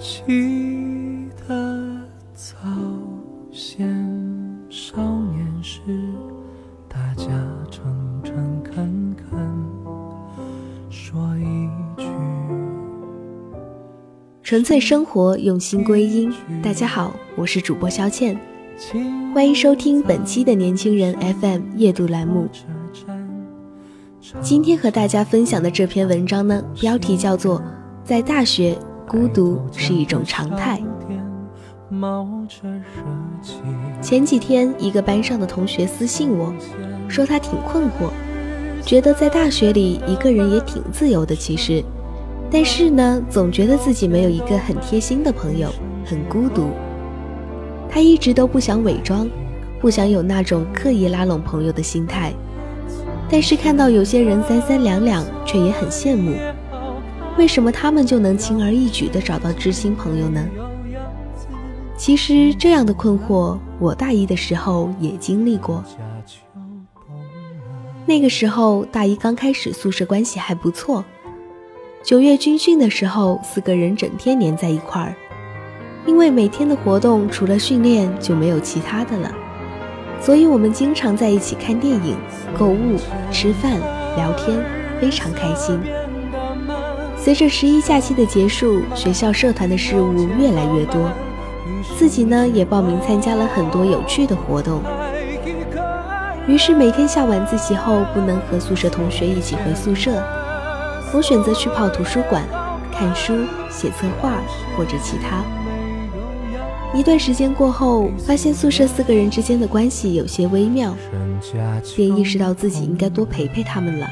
记得早先少年时，大家诚诚恳恳说一句。纯粹生活，用心归因。大家好，我是主播肖倩，欢迎收听本期的年轻人 FM 夜读栏目。今天和大家分享的这篇文章呢，标题叫做《在大学》。孤独是一种常态。前几天，一个班上的同学私信我，说他挺困惑，觉得在大学里一个人也挺自由的。其实，但是呢，总觉得自己没有一个很贴心的朋友，很孤独。他一直都不想伪装，不想有那种刻意拉拢朋友的心态，但是看到有些人三三两两，却也很羡慕。为什么他们就能轻而易举地找到知心朋友呢？其实这样的困惑，我大一的时候也经历过。那个时候大一刚开始，宿舍关系还不错。九月军训的时候，四个人整天黏在一块儿，因为每天的活动除了训练就没有其他的了，所以我们经常在一起看电影、购物、吃饭、聊天，非常开心。随着十一假期的结束，学校社团的事务越来越多，自己呢也报名参加了很多有趣的活动。于是每天下晚自习后不能和宿舍同学一起回宿舍，我选择去泡图书馆看书、写策划或者其他。一段时间过后，发现宿舍四个人之间的关系有些微妙，便意识到自己应该多陪陪他们了。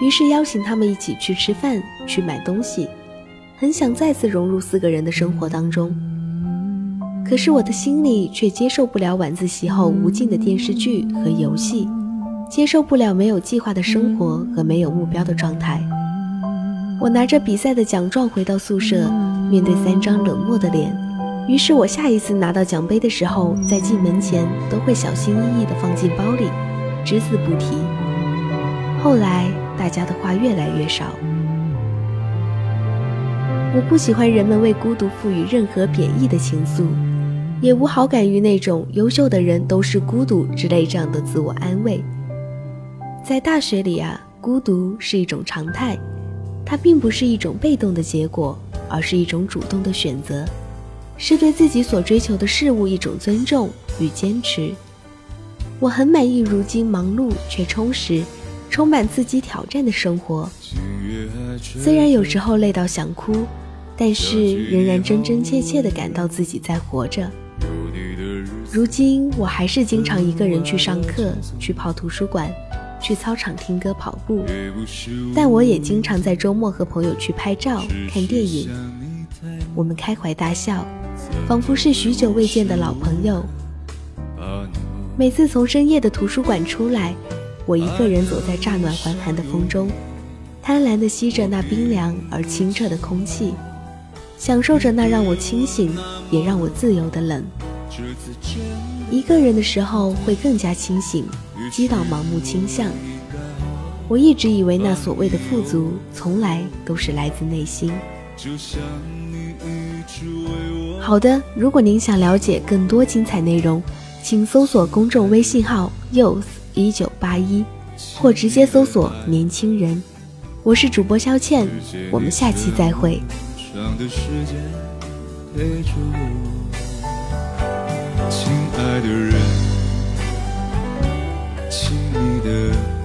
于是邀请他们一起去吃饭，去买东西，很想再次融入四个人的生活当中。可是我的心里却接受不了晚自习后无尽的电视剧和游戏，接受不了没有计划的生活和没有目标的状态。我拿着比赛的奖状回到宿舍，面对三张冷漠的脸。于是我下一次拿到奖杯的时候，在进门前都会小心翼翼地放进包里，只字不提。后来。大家的话越来越少。我不喜欢人们为孤独赋予任何贬义的情愫，也无好感于那种优秀的人都是孤独之类这样的自我安慰。在大学里啊，孤独是一种常态，它并不是一种被动的结果，而是一种主动的选择，是对自己所追求的事物一种尊重与坚持。我很满意如今忙碌却充实。充满刺激挑战的生活，虽然有时候累到想哭，但是仍然真真切切地感到自己在活着。如今我还是经常一个人去上课，去泡图书馆，去操场听歌跑步，但我也经常在周末和朋友去拍照、看电影。我们开怀大笑，仿佛是许久未见的老朋友。每次从深夜的图书馆出来。我一个人走在乍暖还寒的风中，贪婪地吸着那冰凉而清澈的空气，享受着那让我清醒也让我自由的冷。一个人的时候会更加清醒，击倒盲目倾向。我一直以为那所谓的富足，从来都是来自内心。好的，如果您想了解更多精彩内容，请搜索公众微信号 “use”。一九八一，或直接搜索“年轻人”。我是主播肖倩，我们下期再会。亲爱的人，亲密的